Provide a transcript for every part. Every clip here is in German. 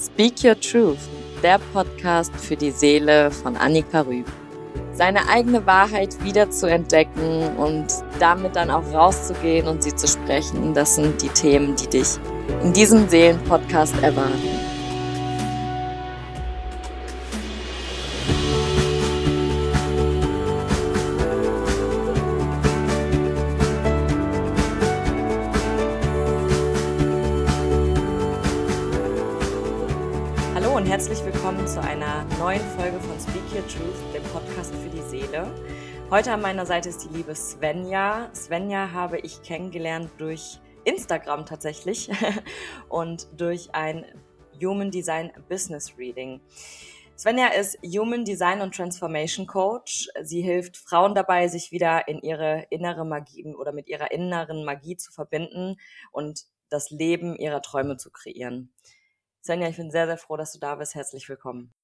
Speak Your Truth, der Podcast für die Seele von Annika Rüb. Seine eigene Wahrheit wieder zu entdecken und damit dann auch rauszugehen und sie zu sprechen, das sind die Themen, die dich in diesem Seelenpodcast erwarten. Heute an meiner Seite ist die liebe Svenja. Svenja habe ich kennengelernt durch Instagram tatsächlich und durch ein Human Design Business Reading. Svenja ist Human Design und Transformation Coach. Sie hilft Frauen dabei, sich wieder in ihre innere Magie oder mit ihrer inneren Magie zu verbinden und das Leben ihrer Träume zu kreieren. Svenja, ich bin sehr, sehr froh, dass du da bist. Herzlich willkommen.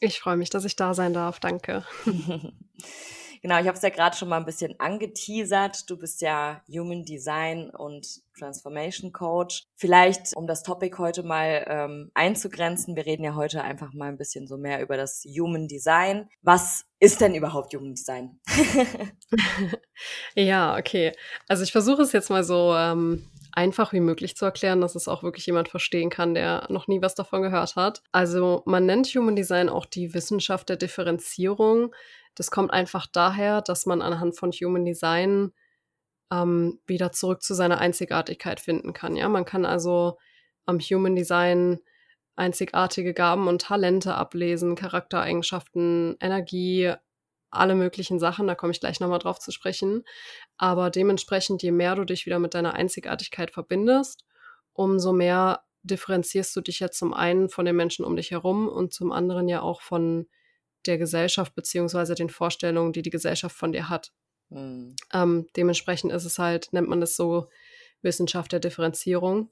Ich freue mich, dass ich da sein darf. Danke. genau, ich habe es ja gerade schon mal ein bisschen angeteasert. Du bist ja Human Design und Transformation Coach. Vielleicht, um das Topic heute mal ähm, einzugrenzen, wir reden ja heute einfach mal ein bisschen so mehr über das Human Design. Was ist denn überhaupt Human Design? ja, okay. Also ich versuche es jetzt mal so ähm, einfach wie möglich zu erklären, dass es auch wirklich jemand verstehen kann, der noch nie was davon gehört hat. Also man nennt Human Design auch die Wissenschaft der Differenzierung. Das kommt einfach daher, dass man anhand von Human Design ähm, wieder zurück zu seiner Einzigartigkeit finden kann. Ja, man kann also am Human Design einzigartige Gaben und Talente ablesen, Charaktereigenschaften, Energie, alle möglichen Sachen, da komme ich gleich nochmal drauf zu sprechen. Aber dementsprechend, je mehr du dich wieder mit deiner Einzigartigkeit verbindest, umso mehr differenzierst du dich ja zum einen von den Menschen um dich herum und zum anderen ja auch von der Gesellschaft beziehungsweise den Vorstellungen, die die Gesellschaft von dir hat. Mhm. Ähm, dementsprechend ist es halt, nennt man das so Wissenschaft der Differenzierung.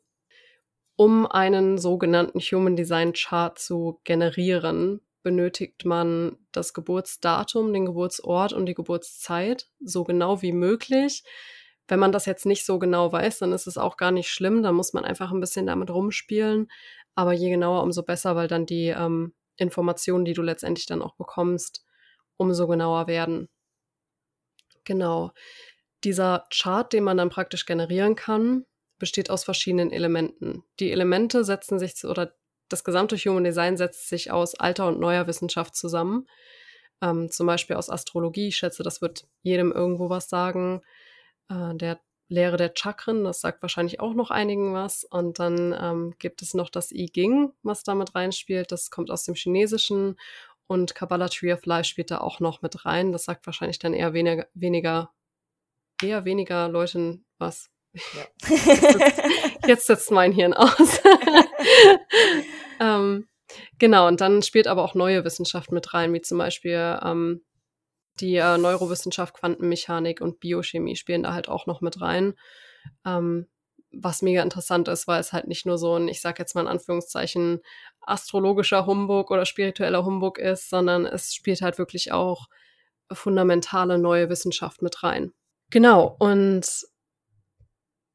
Um einen sogenannten Human Design Chart zu generieren, benötigt man das Geburtsdatum, den Geburtsort und die Geburtszeit so genau wie möglich. Wenn man das jetzt nicht so genau weiß, dann ist es auch gar nicht schlimm. Da muss man einfach ein bisschen damit rumspielen. Aber je genauer, umso besser, weil dann die ähm, Informationen, die du letztendlich dann auch bekommst, umso genauer werden. Genau. Dieser Chart, den man dann praktisch generieren kann, besteht aus verschiedenen Elementen. Die Elemente setzen sich zu, oder das gesamte Human Design setzt sich aus alter und neuer Wissenschaft zusammen. Ähm, zum Beispiel aus Astrologie. Ich schätze, das wird jedem irgendwo was sagen. Äh, der Lehre der Chakren, das sagt wahrscheinlich auch noch einigen was. Und dann ähm, gibt es noch das I Ging, was damit reinspielt. Das kommt aus dem Chinesischen. Und Kabbalah Tree of Life spielt da auch noch mit rein. Das sagt wahrscheinlich dann eher weniger, weniger, eher weniger Leuten was. Ja. Jetzt setzt mein Hirn aus. ähm, genau, und dann spielt aber auch neue Wissenschaft mit rein, wie zum Beispiel ähm, die äh, Neurowissenschaft, Quantenmechanik und Biochemie spielen da halt auch noch mit rein. Ähm, was mega interessant ist, weil es halt nicht nur so ein, ich sag jetzt mal in Anführungszeichen, astrologischer Humbug oder spiritueller Humbug ist, sondern es spielt halt wirklich auch fundamentale neue Wissenschaft mit rein. Genau, und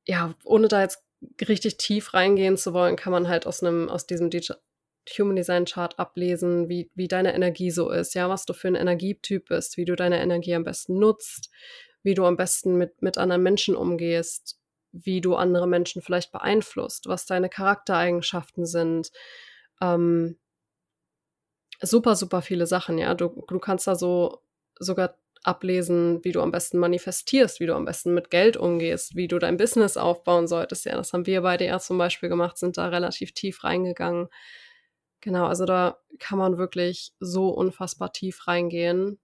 ja, ohne da jetzt richtig tief reingehen zu wollen, kann man halt aus einem, aus diesem Human Design Chart ablesen, wie, wie deine Energie so ist, ja, was du für ein Energietyp bist, wie du deine Energie am besten nutzt, wie du am besten mit, mit anderen Menschen umgehst, wie du andere Menschen vielleicht beeinflusst, was deine Charaktereigenschaften sind. Ähm, super, super viele Sachen, ja. Du, du kannst da so sogar ablesen, wie du am besten manifestierst, wie du am besten mit Geld umgehst, wie du dein Business aufbauen solltest. Ja, das haben wir beide ja zum Beispiel gemacht, sind da relativ tief reingegangen. Genau, also da kann man wirklich so unfassbar tief reingehen.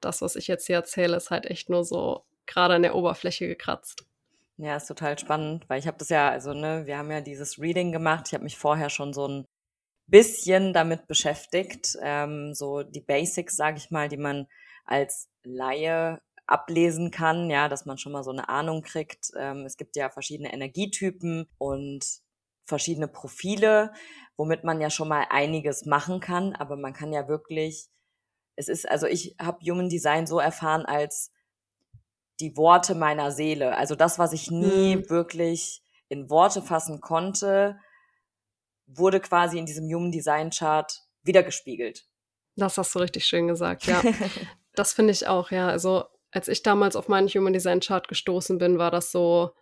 Das, was ich jetzt hier erzähle, ist halt echt nur so gerade an der Oberfläche gekratzt. Ja, ist total spannend, weil ich habe das ja, also ne, wir haben ja dieses Reading gemacht. Ich habe mich vorher schon so ein bisschen damit beschäftigt, ähm, so die Basics, sage ich mal, die man als Laie ablesen kann, ja, dass man schon mal so eine Ahnung kriegt. Ähm, es gibt ja verschiedene Energietypen und verschiedene Profile, womit man ja schon mal einiges machen kann, aber man kann ja wirklich, es ist, also ich habe Human Design so erfahren als die Worte meiner Seele, also das, was ich nie mhm. wirklich in Worte fassen konnte, wurde quasi in diesem Human Design Chart wiedergespiegelt. Das hast du richtig schön gesagt, ja. das finde ich auch, ja. Also als ich damals auf meinen Human Design Chart gestoßen bin, war das so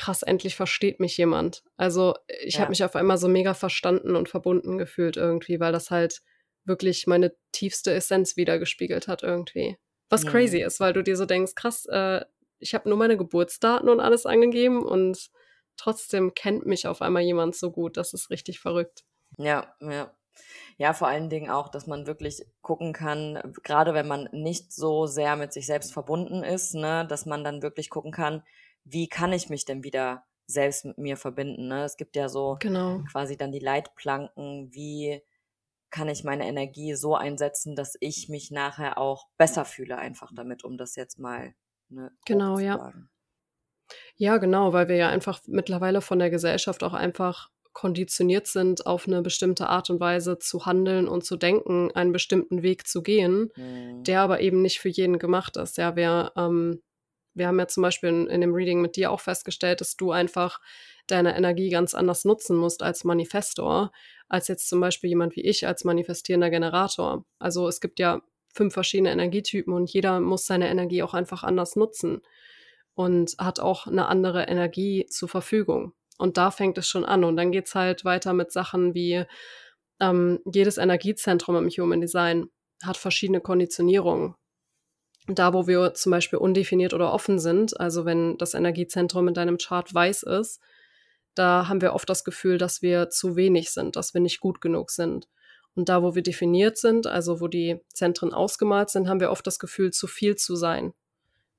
krass, endlich versteht mich jemand. Also ich ja. habe mich auf einmal so mega verstanden und verbunden gefühlt irgendwie, weil das halt wirklich meine tiefste Essenz wiedergespiegelt hat irgendwie. Was ja. crazy ist, weil du dir so denkst, krass, äh, ich habe nur meine Geburtsdaten und alles angegeben und trotzdem kennt mich auf einmal jemand so gut. Das ist richtig verrückt. Ja, ja. Ja, vor allen Dingen auch, dass man wirklich gucken kann, gerade wenn man nicht so sehr mit sich selbst verbunden ist, ne, dass man dann wirklich gucken kann, wie kann ich mich denn wieder selbst mit mir verbinden. Ne? Es gibt ja so genau. quasi dann die Leitplanken, wie kann ich meine Energie so einsetzen, dass ich mich nachher auch besser fühle, einfach damit, um das jetzt mal ne, genau, ja. Ja, genau, weil wir ja einfach mittlerweile von der Gesellschaft auch einfach konditioniert sind, auf eine bestimmte Art und Weise zu handeln und zu denken, einen bestimmten Weg zu gehen, mhm. der aber eben nicht für jeden gemacht ist. Ja, wir, ähm, wir haben ja zum Beispiel in, in dem Reading mit dir auch festgestellt, dass du einfach deine Energie ganz anders nutzen musst als Manifestor, als jetzt zum Beispiel jemand wie ich als manifestierender Generator. Also es gibt ja fünf verschiedene Energietypen und jeder muss seine Energie auch einfach anders nutzen und hat auch eine andere Energie zur Verfügung. Und da fängt es schon an. Und dann geht es halt weiter mit Sachen wie ähm, jedes Energiezentrum im Human Design hat verschiedene Konditionierungen. Da, wo wir zum Beispiel undefiniert oder offen sind, also wenn das Energiezentrum in deinem Chart weiß ist, da haben wir oft das Gefühl, dass wir zu wenig sind, dass wir nicht gut genug sind. Und da, wo wir definiert sind, also wo die Zentren ausgemalt sind, haben wir oft das Gefühl, zu viel zu sein.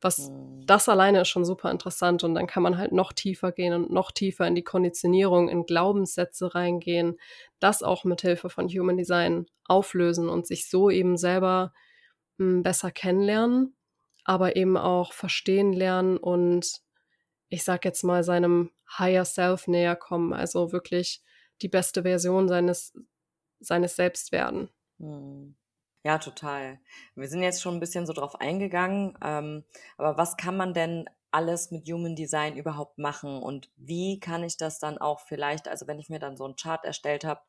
Was mhm. das alleine ist schon super interessant und dann kann man halt noch tiefer gehen und noch tiefer in die Konditionierung, in Glaubenssätze reingehen, das auch mit Hilfe von Human Design auflösen und sich so eben selber hm, besser kennenlernen, aber eben auch verstehen lernen und ich sag jetzt mal seinem Higher Self näher kommen, also wirklich die beste Version seines seines Selbst werden. Mhm. Ja, total. Wir sind jetzt schon ein bisschen so drauf eingegangen, ähm, aber was kann man denn alles mit Human Design überhaupt machen und wie kann ich das dann auch vielleicht, also wenn ich mir dann so einen Chart erstellt habe,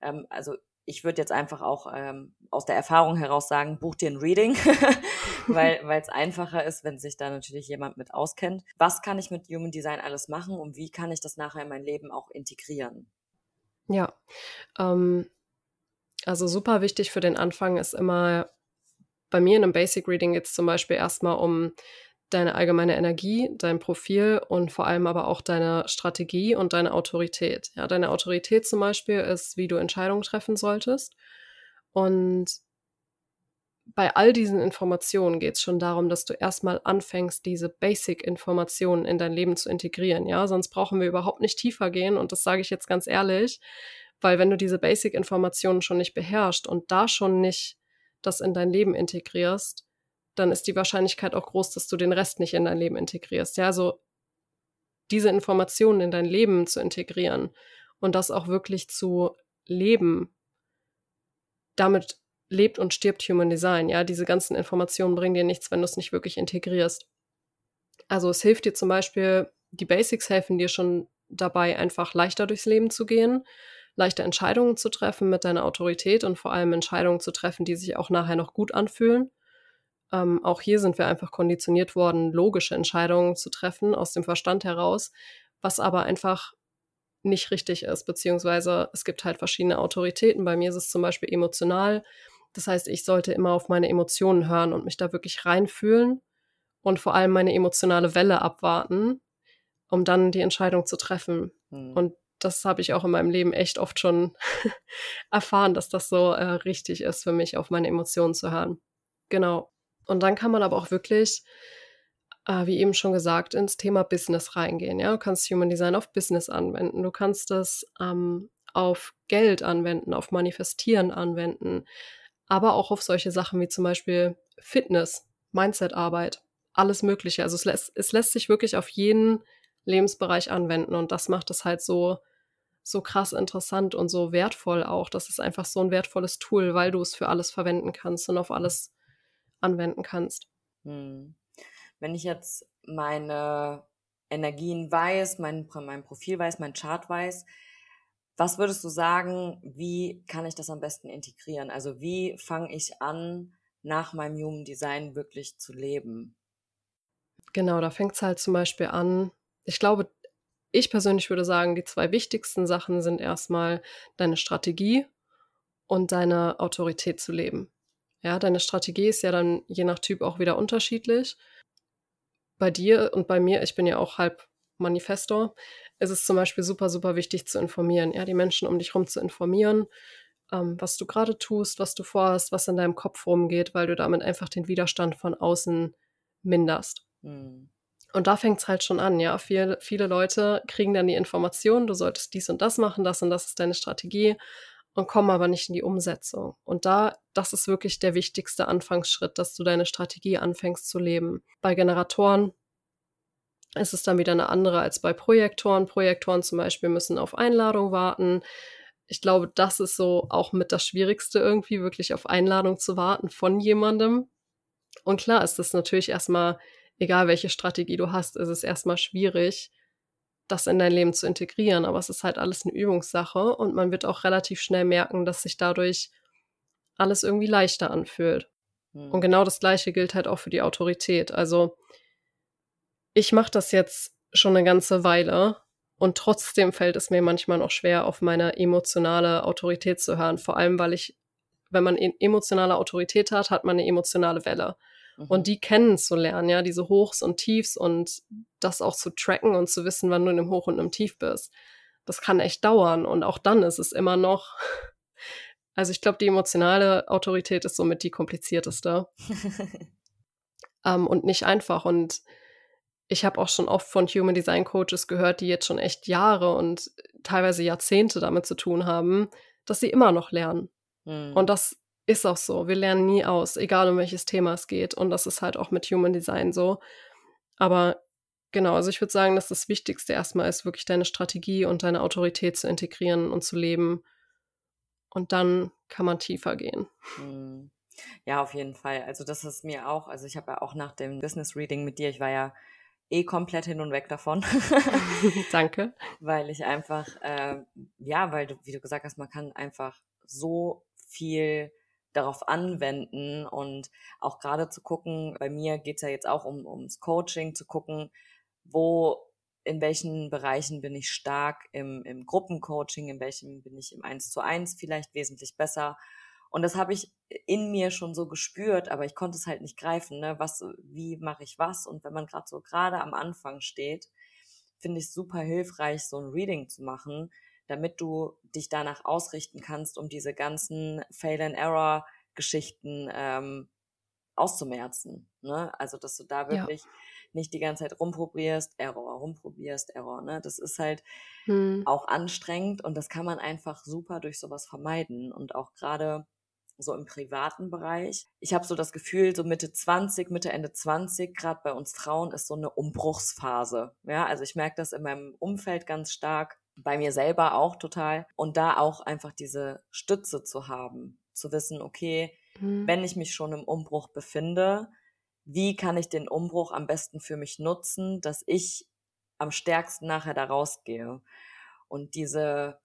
ähm, also ich würde jetzt einfach auch ähm, aus der Erfahrung heraus sagen, buch dir ein Reading, weil es einfacher ist, wenn sich da natürlich jemand mit auskennt. Was kann ich mit Human Design alles machen und wie kann ich das nachher in mein Leben auch integrieren? Ja, ähm, also super wichtig für den Anfang ist immer bei mir in einem Basic Reading jetzt zum Beispiel erstmal um deine allgemeine Energie, dein Profil und vor allem aber auch deine Strategie und deine Autorität. Ja, deine Autorität zum Beispiel ist, wie du Entscheidungen treffen solltest. Und bei all diesen Informationen geht es schon darum, dass du erstmal anfängst, diese Basic-Informationen in dein Leben zu integrieren. Ja, sonst brauchen wir überhaupt nicht tiefer gehen. Und das sage ich jetzt ganz ehrlich. Weil wenn du diese Basic-Informationen schon nicht beherrschst und da schon nicht das in dein Leben integrierst, dann ist die Wahrscheinlichkeit auch groß, dass du den Rest nicht in dein Leben integrierst. Ja, also diese Informationen in dein Leben zu integrieren und das auch wirklich zu leben, damit lebt und stirbt Human Design. Ja, diese ganzen Informationen bringen dir nichts, wenn du es nicht wirklich integrierst. Also es hilft dir zum Beispiel, die Basics helfen dir schon dabei, einfach leichter durchs Leben zu gehen leichte Entscheidungen zu treffen mit deiner Autorität und vor allem Entscheidungen zu treffen, die sich auch nachher noch gut anfühlen. Ähm, auch hier sind wir einfach konditioniert worden, logische Entscheidungen zu treffen aus dem Verstand heraus, was aber einfach nicht richtig ist, beziehungsweise es gibt halt verschiedene Autoritäten. Bei mir ist es zum Beispiel emotional. Das heißt, ich sollte immer auf meine Emotionen hören und mich da wirklich reinfühlen und vor allem meine emotionale Welle abwarten, um dann die Entscheidung zu treffen. Mhm. Und das habe ich auch in meinem Leben echt oft schon erfahren, dass das so äh, richtig ist für mich, auf meine Emotionen zu hören. Genau. Und dann kann man aber auch wirklich, äh, wie eben schon gesagt, ins Thema Business reingehen. Ja, du kannst Human Design auf Business anwenden. Du kannst es ähm, auf Geld anwenden, auf Manifestieren anwenden, aber auch auf solche Sachen wie zum Beispiel Fitness, Mindset-Arbeit, alles Mögliche. Also es lässt, es lässt sich wirklich auf jeden Lebensbereich anwenden und das macht es halt so so krass interessant und so wertvoll auch. Das ist einfach so ein wertvolles Tool, weil du es für alles verwenden kannst und auf alles anwenden kannst. Hm. Wenn ich jetzt meine Energien weiß, mein, mein Profil weiß, mein Chart weiß, was würdest du sagen, wie kann ich das am besten integrieren? Also wie fange ich an, nach meinem Human Design wirklich zu leben? Genau, da fängt es halt zum Beispiel an. Ich glaube, ich persönlich würde sagen, die zwei wichtigsten Sachen sind erstmal deine Strategie und deine Autorität zu leben. Ja, deine Strategie ist ja dann je nach Typ auch wieder unterschiedlich. Bei dir und bei mir, ich bin ja auch halb Manifestor, ist es zum Beispiel super, super wichtig zu informieren, ja, die Menschen um dich herum zu informieren, ähm, was du gerade tust, was du vorhast, was in deinem Kopf rumgeht, weil du damit einfach den Widerstand von außen minderst. Mhm. Und da fängt es halt schon an, ja. Viel, viele Leute kriegen dann die Information, du solltest dies und das machen, das und das ist deine Strategie und kommen aber nicht in die Umsetzung. Und da, das ist wirklich der wichtigste Anfangsschritt, dass du deine Strategie anfängst zu leben. Bei Generatoren ist es dann wieder eine andere als bei Projektoren. Projektoren zum Beispiel müssen auf Einladung warten. Ich glaube, das ist so auch mit das Schwierigste irgendwie, wirklich auf Einladung zu warten von jemandem. Und klar ist das natürlich erstmal egal welche Strategie du hast, ist es erstmal schwierig, das in dein Leben zu integrieren. Aber es ist halt alles eine Übungssache und man wird auch relativ schnell merken, dass sich dadurch alles irgendwie leichter anfühlt. Mhm. Und genau das Gleiche gilt halt auch für die Autorität. Also ich mache das jetzt schon eine ganze Weile und trotzdem fällt es mir manchmal noch schwer, auf meine emotionale Autorität zu hören. Vor allem, weil ich, wenn man emotionale Autorität hat, hat man eine emotionale Welle und mhm. die kennenzulernen, ja, diese Hochs und Tiefs und das auch zu tracken und zu wissen, wann du in einem Hoch und einem Tief bist. Das kann echt dauern und auch dann ist es immer noch. Also ich glaube, die emotionale Autorität ist somit die komplizierteste ähm, und nicht einfach. Und ich habe auch schon oft von Human Design Coaches gehört, die jetzt schon echt Jahre und teilweise Jahrzehnte damit zu tun haben, dass sie immer noch lernen. Mhm. Und das ist auch so. Wir lernen nie aus, egal um welches Thema es geht. Und das ist halt auch mit Human Design so. Aber genau, also ich würde sagen, dass das Wichtigste erstmal ist, wirklich deine Strategie und deine Autorität zu integrieren und zu leben. Und dann kann man tiefer gehen. Hm. Ja, auf jeden Fall. Also das ist mir auch, also ich habe ja auch nach dem Business Reading mit dir, ich war ja eh komplett hin und weg davon. Danke. weil ich einfach, äh, ja, weil du, wie du gesagt hast, man kann einfach so viel darauf anwenden und auch gerade zu gucken, bei mir geht's ja jetzt auch um, ums Coaching, zu gucken, wo, in welchen Bereichen bin ich stark im, im Gruppencoaching, in welchen bin ich im Eins zu eins vielleicht wesentlich besser. Und das habe ich in mir schon so gespürt, aber ich konnte es halt nicht greifen, ne? Was, wie mache ich was? Und wenn man gerade so gerade am Anfang steht, finde ich super hilfreich, so ein Reading zu machen, damit du dich danach ausrichten kannst, um diese ganzen Fail-and-Error-Geschichten ähm, auszumerzen. Ne? Also, dass du da wirklich ja. nicht die ganze Zeit rumprobierst, Error, rumprobierst, Error. Ne? Das ist halt hm. auch anstrengend und das kann man einfach super durch sowas vermeiden. Und auch gerade so im privaten Bereich. Ich habe so das Gefühl, so Mitte 20, Mitte, Ende 20, gerade bei uns Frauen ist so eine Umbruchsphase. Ja, also ich merke das in meinem Umfeld ganz stark bei mir selber auch total. Und da auch einfach diese Stütze zu haben, zu wissen, okay, mhm. wenn ich mich schon im Umbruch befinde, wie kann ich den Umbruch am besten für mich nutzen, dass ich am stärksten nachher da rausgehe. Und diese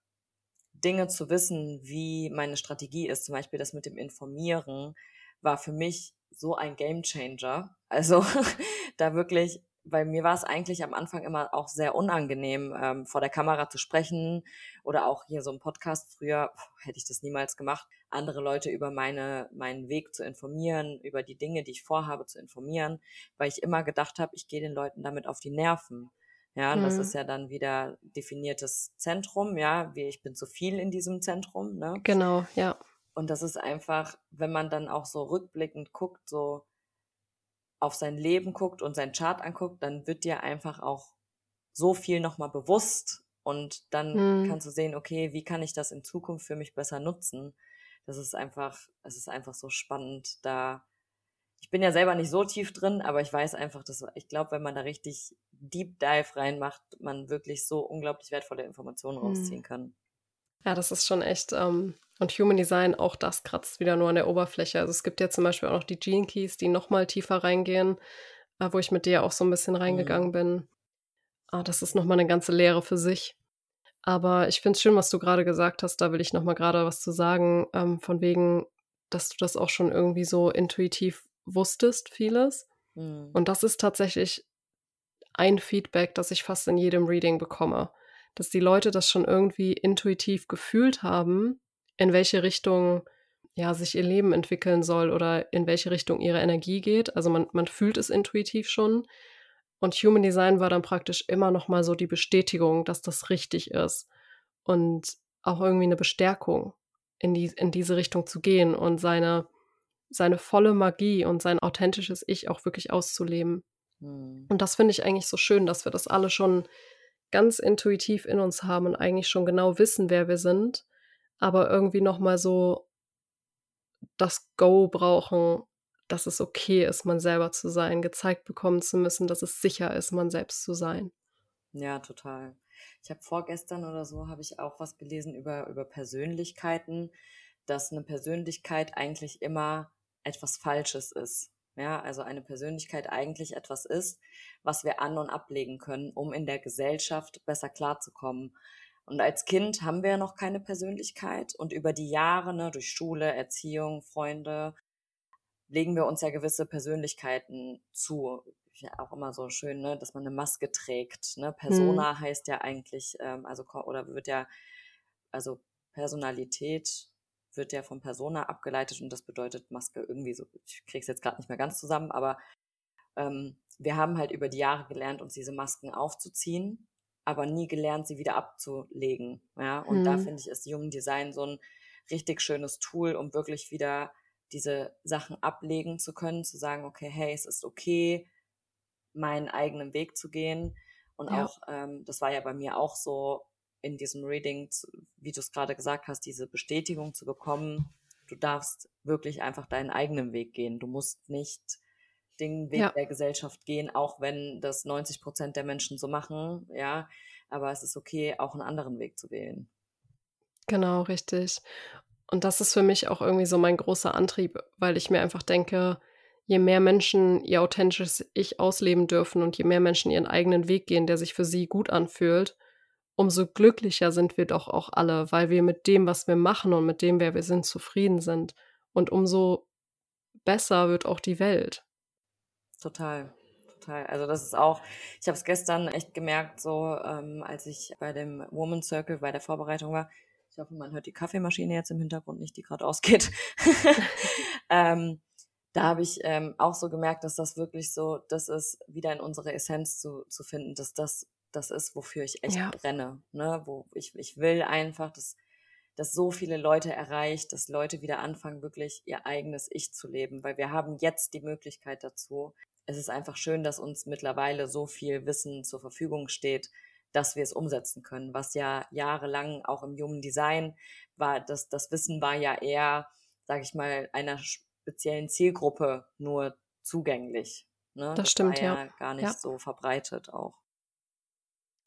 Dinge zu wissen, wie meine Strategie ist, zum Beispiel das mit dem Informieren, war für mich so ein Game Changer. Also da wirklich weil mir war es eigentlich am Anfang immer auch sehr unangenehm, ähm, vor der Kamera zu sprechen oder auch hier so im Podcast. Früher pff, hätte ich das niemals gemacht, andere Leute über meine, meinen Weg zu informieren, über die Dinge, die ich vorhabe, zu informieren, weil ich immer gedacht habe, ich gehe den Leuten damit auf die Nerven. Ja, mhm. das ist ja dann wieder definiertes Zentrum, ja, wie ich bin zu viel in diesem Zentrum, ne? Genau, ja. Und das ist einfach, wenn man dann auch so rückblickend guckt, so, auf sein Leben guckt und sein Chart anguckt, dann wird dir einfach auch so viel nochmal bewusst und dann hm. kannst du sehen, okay, wie kann ich das in Zukunft für mich besser nutzen? Das ist einfach, es ist einfach so spannend, da ich bin ja selber nicht so tief drin, aber ich weiß einfach, dass ich glaube, wenn man da richtig Deep Dive reinmacht, man wirklich so unglaublich wertvolle Informationen hm. rausziehen kann. Ja, das ist schon echt. Ähm, und Human Design, auch das kratzt wieder nur an der Oberfläche. Also es gibt ja zum Beispiel auch noch die Gene Keys, die nochmal tiefer reingehen, äh, wo ich mit dir auch so ein bisschen reingegangen mhm. bin. Ah, das ist nochmal eine ganze Lehre für sich. Aber ich finde es schön, was du gerade gesagt hast. Da will ich nochmal gerade was zu sagen, ähm, von wegen, dass du das auch schon irgendwie so intuitiv wusstest, vieles. Mhm. Und das ist tatsächlich ein Feedback, das ich fast in jedem Reading bekomme. Dass die Leute das schon irgendwie intuitiv gefühlt haben, in welche Richtung ja, sich ihr Leben entwickeln soll oder in welche Richtung ihre Energie geht. Also man, man fühlt es intuitiv schon. Und Human Design war dann praktisch immer noch mal so die Bestätigung, dass das richtig ist und auch irgendwie eine Bestärkung in die in diese Richtung zu gehen und seine seine volle Magie und sein authentisches Ich auch wirklich auszuleben. Mhm. Und das finde ich eigentlich so schön, dass wir das alle schon ganz intuitiv in uns haben und eigentlich schon genau wissen, wer wir sind, aber irgendwie noch mal so das Go brauchen, dass es okay ist, man selber zu sein, gezeigt bekommen zu müssen, dass es sicher ist, man selbst zu sein. Ja, total. Ich habe vorgestern oder so habe ich auch was gelesen über über Persönlichkeiten, dass eine Persönlichkeit eigentlich immer etwas Falsches ist. Ja, also eine Persönlichkeit eigentlich etwas ist, was wir an und ablegen können, um in der Gesellschaft besser klarzukommen. Und als Kind haben wir ja noch keine Persönlichkeit und über die Jahre, ne, durch Schule, Erziehung, Freunde, legen wir uns ja gewisse Persönlichkeiten zu. Ja, auch immer so schön, ne, dass man eine Maske trägt. Ne? Persona hm. heißt ja eigentlich, ähm, also oder wird ja, also Personalität wird ja von Persona abgeleitet und das bedeutet Maske irgendwie so, ich krieg's jetzt gerade nicht mehr ganz zusammen, aber ähm, wir haben halt über die Jahre gelernt, uns diese Masken aufzuziehen, aber nie gelernt, sie wieder abzulegen. Ja, und mhm. da finde ich, ist Human Design so ein richtig schönes Tool, um wirklich wieder diese Sachen ablegen zu können, zu sagen, okay, hey, es ist okay, meinen eigenen Weg zu gehen. Und ja. auch, ähm, das war ja bei mir auch so, in diesem Reading, wie du es gerade gesagt hast, diese Bestätigung zu bekommen, du darfst wirklich einfach deinen eigenen Weg gehen. Du musst nicht den Weg ja. der Gesellschaft gehen, auch wenn das 90 Prozent der Menschen so machen, ja. Aber es ist okay, auch einen anderen Weg zu wählen. Genau, richtig. Und das ist für mich auch irgendwie so mein großer Antrieb, weil ich mir einfach denke, je mehr Menschen ihr authentisches Ich ausleben dürfen und je mehr Menschen ihren eigenen Weg gehen, der sich für sie gut anfühlt, umso glücklicher sind wir doch auch alle, weil wir mit dem, was wir machen und mit dem, wer wir sind, zufrieden sind. Und umso besser wird auch die Welt. Total, total. Also das ist auch, ich habe es gestern echt gemerkt, so ähm, als ich bei dem Woman Circle bei der Vorbereitung war. Ich hoffe, man hört die Kaffeemaschine jetzt im Hintergrund nicht, die gerade ausgeht. ähm, da habe ich ähm, auch so gemerkt, dass das wirklich so, das ist wieder in unsere Essenz zu, zu finden, dass das das ist, wofür ich echt ja. brenne. Ne? Wo ich, ich will einfach, dass, dass so viele Leute erreicht, dass Leute wieder anfangen, wirklich ihr eigenes Ich zu leben, weil wir haben jetzt die Möglichkeit dazu. Es ist einfach schön, dass uns mittlerweile so viel Wissen zur Verfügung steht, dass wir es umsetzen können, was ja jahrelang auch im Human Design war, das, das Wissen war ja eher, sage ich mal, einer speziellen Zielgruppe nur zugänglich. Ne? Das, das stimmt, ja. ja. Gar nicht ja. so verbreitet auch.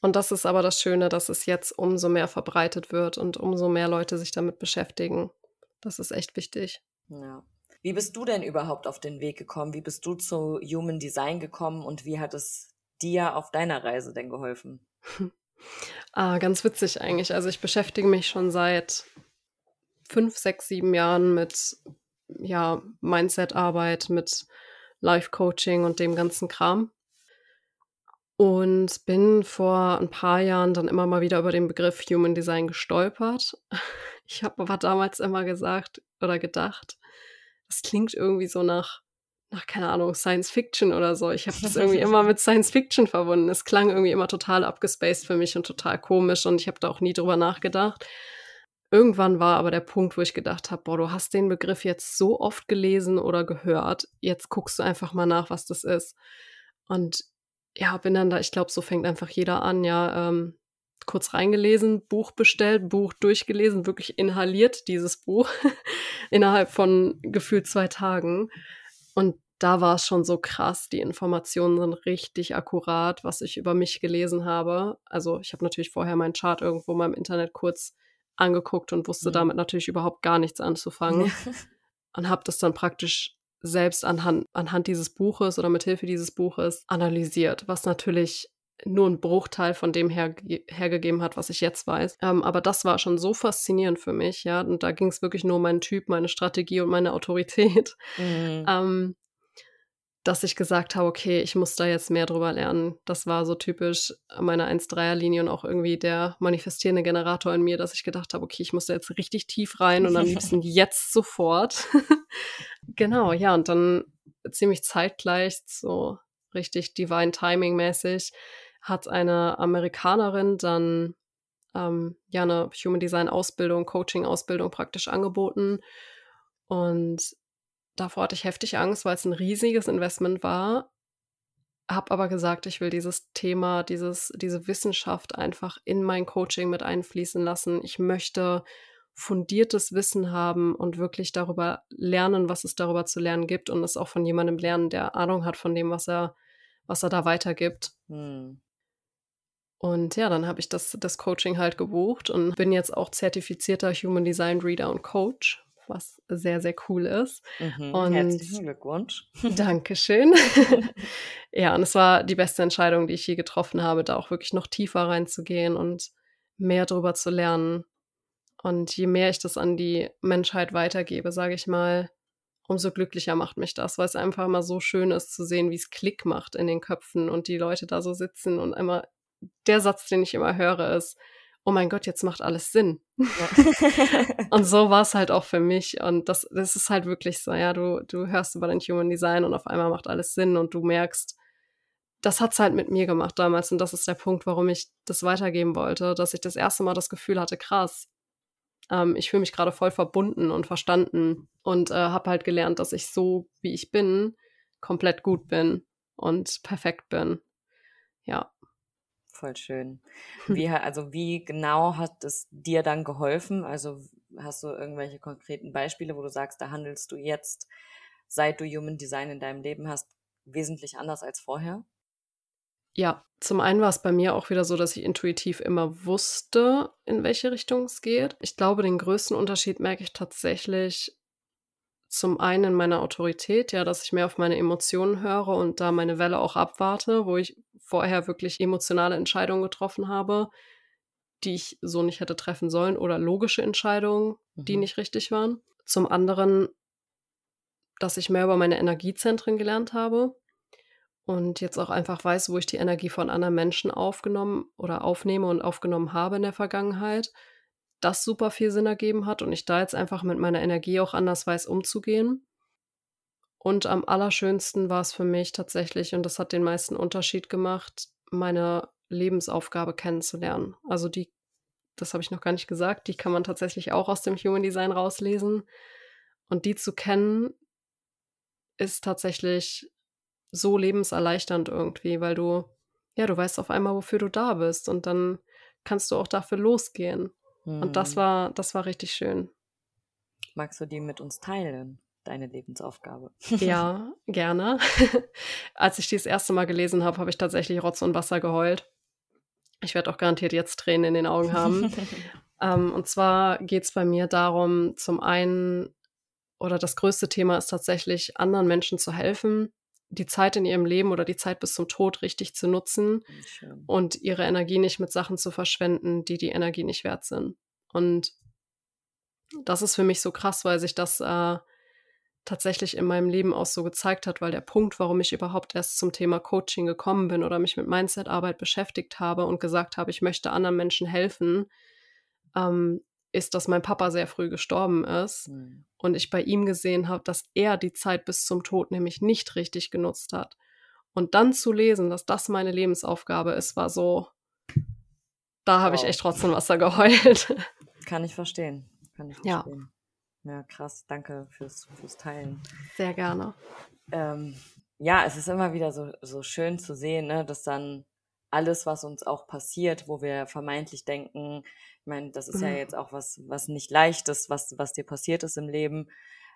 Und das ist aber das Schöne, dass es jetzt umso mehr verbreitet wird und umso mehr Leute sich damit beschäftigen. Das ist echt wichtig. Ja. Wie bist du denn überhaupt auf den Weg gekommen? Wie bist du zu Human Design gekommen und wie hat es dir auf deiner Reise denn geholfen? ah, ganz witzig eigentlich. Also ich beschäftige mich schon seit fünf, sechs, sieben Jahren mit ja, Mindset-Arbeit, mit Life-Coaching und dem ganzen Kram und bin vor ein paar Jahren dann immer mal wieder über den Begriff Human Design gestolpert. Ich habe aber damals immer gesagt oder gedacht, das klingt irgendwie so nach, nach keine Ahnung, Science Fiction oder so. Ich habe das irgendwie immer mit Science Fiction verbunden. Es klang irgendwie immer total abgespaced für mich und total komisch und ich habe da auch nie drüber nachgedacht. Irgendwann war aber der Punkt, wo ich gedacht habe, boah, du hast den Begriff jetzt so oft gelesen oder gehört, jetzt guckst du einfach mal nach, was das ist. Und ja, bin dann da, ich glaube, so fängt einfach jeder an, ja, ähm, kurz reingelesen, Buch bestellt, Buch durchgelesen, wirklich inhaliert dieses Buch innerhalb von gefühlt zwei Tagen. Und da war es schon so krass. Die Informationen sind richtig akkurat, was ich über mich gelesen habe. Also ich habe natürlich vorher meinen Chart irgendwo mal im Internet kurz angeguckt und wusste mhm. damit natürlich überhaupt gar nichts anzufangen. und habe das dann praktisch selbst anhand, anhand dieses Buches oder mit Hilfe dieses Buches analysiert, was natürlich nur ein Bruchteil von dem her, hergegeben hat, was ich jetzt weiß. Ähm, aber das war schon so faszinierend für mich, ja. Und da ging es wirklich nur um meinen Typ, meine Strategie und meine Autorität. Mhm. Ähm, dass ich gesagt habe, okay, ich muss da jetzt mehr drüber lernen. Das war so typisch meine 1-3er-Linie und auch irgendwie der manifestierende Generator in mir, dass ich gedacht habe, okay, ich muss da jetzt richtig tief rein und am liebsten jetzt sofort. genau, ja, und dann ziemlich zeitgleich, so richtig Divine Timing mäßig, hat eine Amerikanerin dann ähm, ja eine Human Design Ausbildung, Coaching Ausbildung praktisch angeboten. Und davor hatte ich heftig Angst, weil es ein riesiges Investment war. Hab aber gesagt, ich will dieses Thema, dieses, diese Wissenschaft einfach in mein Coaching mit einfließen lassen. Ich möchte fundiertes Wissen haben und wirklich darüber lernen, was es darüber zu lernen gibt und es auch von jemandem lernen, der Ahnung hat von dem, was er, was er da weitergibt. Hm. Und ja, dann habe ich das, das Coaching halt gebucht und bin jetzt auch zertifizierter Human Design Reader und Coach was sehr, sehr cool ist. Mhm, und herzlichen Glückwunsch. Dankeschön. ja, und es war die beste Entscheidung, die ich je getroffen habe, da auch wirklich noch tiefer reinzugehen und mehr darüber zu lernen. Und je mehr ich das an die Menschheit weitergebe, sage ich mal, umso glücklicher macht mich das, weil es einfach immer so schön ist zu sehen, wie es Klick macht in den Köpfen und die Leute da so sitzen und immer der Satz, den ich immer höre, ist, oh mein Gott, jetzt macht alles Sinn. Ja. und so war es halt auch für mich. Und das, das ist halt wirklich so, ja, du, du hörst über dein Human Design und auf einmal macht alles Sinn und du merkst, das hat es halt mit mir gemacht damals. Und das ist der Punkt, warum ich das weitergeben wollte, dass ich das erste Mal das Gefühl hatte, krass, ähm, ich fühle mich gerade voll verbunden und verstanden und äh, habe halt gelernt, dass ich so, wie ich bin, komplett gut bin und perfekt bin. Ja, Voll schön. Wie, also wie genau hat es dir dann geholfen? Also hast du irgendwelche konkreten Beispiele, wo du sagst, da handelst du jetzt, seit du Human Design in deinem Leben hast, wesentlich anders als vorher? Ja, zum einen war es bei mir auch wieder so, dass ich intuitiv immer wusste, in welche Richtung es geht. Ich glaube, den größten Unterschied merke ich tatsächlich zum einen in meiner Autorität, ja, dass ich mehr auf meine Emotionen höre und da meine Welle auch abwarte, wo ich vorher wirklich emotionale Entscheidungen getroffen habe, die ich so nicht hätte treffen sollen oder logische Entscheidungen, mhm. die nicht richtig waren. Zum anderen, dass ich mehr über meine Energiezentren gelernt habe und jetzt auch einfach weiß, wo ich die Energie von anderen Menschen aufgenommen oder aufnehme und aufgenommen habe in der Vergangenheit das super viel Sinn ergeben hat und ich da jetzt einfach mit meiner Energie auch anders weiß umzugehen. Und am allerschönsten war es für mich tatsächlich, und das hat den meisten Unterschied gemacht, meine Lebensaufgabe kennenzulernen. Also die, das habe ich noch gar nicht gesagt, die kann man tatsächlich auch aus dem Human Design rauslesen. Und die zu kennen, ist tatsächlich so lebenserleichternd irgendwie, weil du, ja, du weißt auf einmal, wofür du da bist und dann kannst du auch dafür losgehen. Und das mhm. war, das war richtig schön. Magst du die mit uns teilen, deine Lebensaufgabe? Ja, gerne. Als ich die das erste Mal gelesen habe, habe ich tatsächlich Rotz und Wasser geheult. Ich werde auch garantiert jetzt Tränen in den Augen haben. ähm, und zwar geht es bei mir darum, zum einen, oder das größte Thema ist tatsächlich, anderen Menschen zu helfen, die Zeit in ihrem Leben oder die Zeit bis zum Tod richtig zu nutzen Schön. und ihre Energie nicht mit Sachen zu verschwenden, die die Energie nicht wert sind. Und das ist für mich so krass, weil sich das äh, tatsächlich in meinem Leben auch so gezeigt hat, weil der Punkt, warum ich überhaupt erst zum Thema Coaching gekommen bin oder mich mit Mindset-Arbeit beschäftigt habe und gesagt habe, ich möchte anderen Menschen helfen, ähm, ist, dass mein Papa sehr früh gestorben ist mhm. und ich bei ihm gesehen habe, dass er die Zeit bis zum Tod nämlich nicht richtig genutzt hat. Und dann zu lesen, dass das meine Lebensaufgabe ist, war so, da habe wow. ich echt trotzdem Wasser geheult. Kann ich verstehen. Kann ich verstehen. Ja, ja krass. Danke fürs, fürs Teilen. Sehr gerne. Ähm, ja, es ist immer wieder so, so schön zu sehen, ne, dass dann alles, was uns auch passiert, wo wir vermeintlich denken, ich meine, das ist ja mhm. jetzt auch was, was nicht leichtes, was, was dir passiert ist im Leben,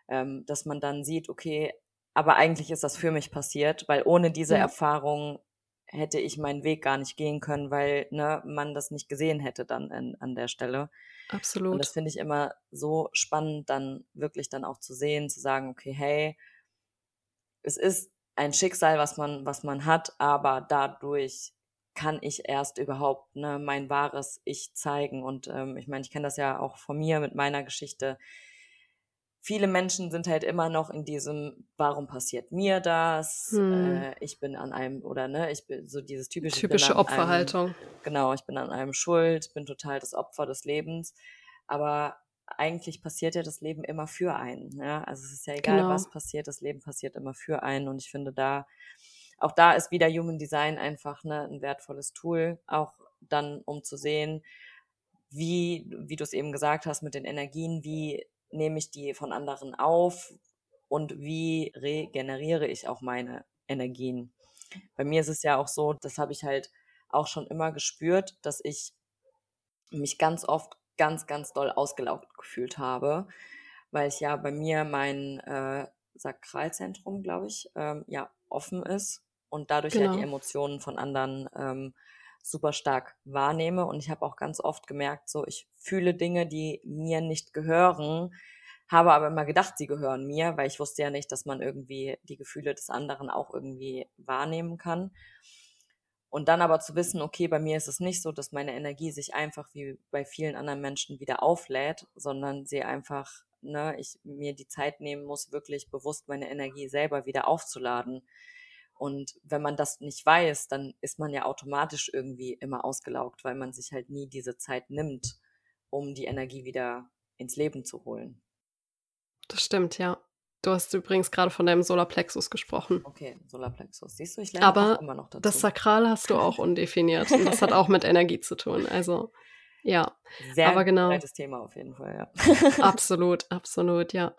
ähm, dass man dann sieht, okay, aber eigentlich ist das für mich passiert, weil ohne diese ja. Erfahrung hätte ich meinen Weg gar nicht gehen können, weil ne, man das nicht gesehen hätte dann in, an der Stelle. Absolut. Und das finde ich immer so spannend, dann wirklich dann auch zu sehen, zu sagen, okay, hey, es ist ein Schicksal, was man, was man hat, aber dadurch kann ich erst überhaupt ne, mein wahres Ich zeigen. Und ähm, ich meine, ich kenne das ja auch von mir mit meiner Geschichte. Viele Menschen sind halt immer noch in diesem, warum passiert mir das? Hm. Äh, ich bin an einem, oder ne, ich bin so dieses typische. Typische Opferhaltung. Einem, genau, ich bin an einem schuld, bin total das Opfer des Lebens. Aber eigentlich passiert ja das Leben immer für einen. Ja? Also es ist ja egal, genau. was passiert, das Leben passiert immer für einen. Und ich finde da, auch da ist wieder Human Design einfach ne, ein wertvolles Tool, auch dann, um zu sehen, wie, wie du es eben gesagt hast, mit den Energien, wie nehme ich die von anderen auf und wie regeneriere ich auch meine Energien. Bei mir ist es ja auch so, das habe ich halt auch schon immer gespürt, dass ich mich ganz oft ganz, ganz doll ausgelaugt gefühlt habe, weil ich ja bei mir mein äh, Sakralzentrum, glaube ich, ähm, ja offen ist und dadurch genau. ja die. Emotionen von anderen ähm, super stark wahrnehme. Und ich habe auch ganz oft gemerkt, so ich fühle Dinge, die mir nicht gehören, habe aber immer gedacht, sie gehören mir, weil ich wusste ja nicht, dass man irgendwie die Gefühle des anderen auch irgendwie wahrnehmen kann. Und dann aber zu wissen, okay, bei mir ist es nicht so, dass meine Energie sich einfach wie bei vielen anderen Menschen wieder auflädt, sondern sie einfach, ne, ich mir die Zeit nehmen muss, wirklich bewusst meine Energie selber wieder aufzuladen. Und wenn man das nicht weiß, dann ist man ja automatisch irgendwie immer ausgelaugt, weil man sich halt nie diese Zeit nimmt, um die Energie wieder ins Leben zu holen. Das stimmt, ja. Du hast übrigens gerade von deinem Solarplexus gesprochen. Okay, Solarplexus. Siehst du, ich lerne Aber immer noch dazu. das Sakral hast du auch undefiniert und das hat auch mit Energie zu tun. Also, ja. Sehr Aber genau. breites Thema auf jeden Fall, ja. absolut, absolut, ja.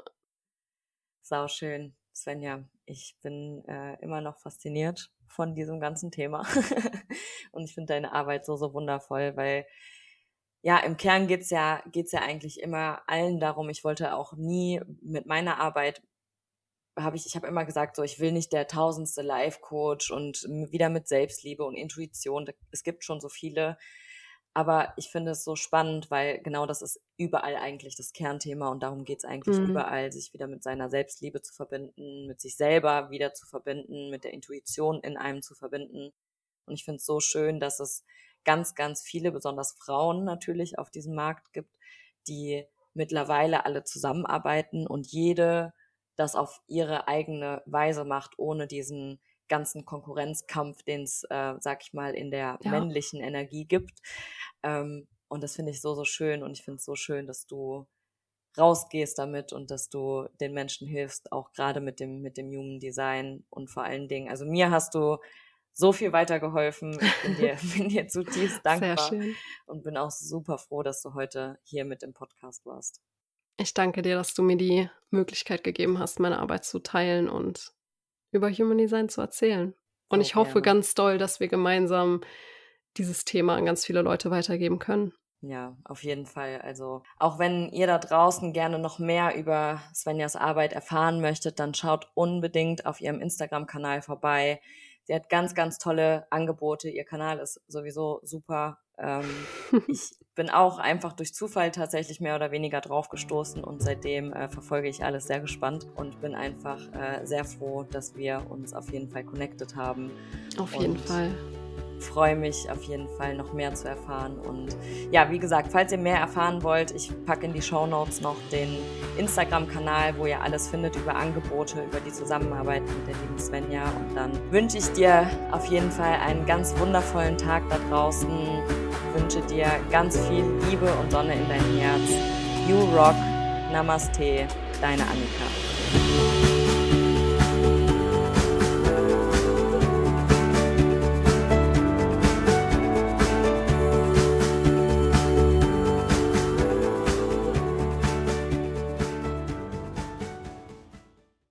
Sau schön, Svenja. Ich bin äh, immer noch fasziniert von diesem ganzen Thema. und ich finde deine Arbeit so, so wundervoll, weil ja, im Kern geht's ja, geht's ja eigentlich immer allen darum. Ich wollte auch nie mit meiner Arbeit habe ich, ich habe immer gesagt, so ich will nicht der tausendste Life-Coach und wieder mit Selbstliebe und Intuition. Es gibt schon so viele. Aber ich finde es so spannend, weil genau das ist überall eigentlich das Kernthema und darum geht es eigentlich mhm. überall, sich wieder mit seiner Selbstliebe zu verbinden, mit sich selber wieder zu verbinden, mit der Intuition in einem zu verbinden. Und ich finde es so schön, dass es ganz, ganz viele, besonders Frauen natürlich auf diesem Markt gibt, die mittlerweile alle zusammenarbeiten und jede das auf ihre eigene Weise macht, ohne diesen ganzen Konkurrenzkampf, den es, äh, sag ich mal, in der ja. männlichen Energie gibt. Ähm, und das finde ich so, so schön. Und ich finde es so schön, dass du rausgehst damit und dass du den Menschen hilfst, auch gerade mit dem, mit dem Human Design und vor allen Dingen, also mir hast du so viel weitergeholfen. Ich bin dir, bin dir zutiefst dankbar und bin auch super froh, dass du heute hier mit im Podcast warst. Ich danke dir, dass du mir die Möglichkeit gegeben hast, meine Arbeit zu teilen und über Human Design zu erzählen. Und ich hoffe ganz doll, dass wir gemeinsam dieses Thema an ganz viele Leute weitergeben können. Ja, auf jeden Fall. Also auch wenn ihr da draußen gerne noch mehr über Svenjas Arbeit erfahren möchtet, dann schaut unbedingt auf ihrem Instagram-Kanal vorbei. Sie hat ganz, ganz tolle Angebote. Ihr Kanal ist sowieso super. Ähm, ich bin auch einfach durch Zufall tatsächlich mehr oder weniger drauf gestoßen und seitdem äh, verfolge ich alles sehr gespannt und bin einfach äh, sehr froh, dass wir uns auf jeden Fall connected haben. Auf jeden Fall freue mich auf jeden Fall noch mehr zu erfahren. Und ja, wie gesagt, falls ihr mehr erfahren wollt, ich packe in die Show Notes noch den Instagram-Kanal, wo ihr alles findet über Angebote, über die Zusammenarbeit mit der lieben Svenja. Und dann wünsche ich dir auf jeden Fall einen ganz wundervollen Tag da draußen. Wünsche dir ganz viel Liebe und Sonne in dein Herz. You Rock. Namaste, deine Annika.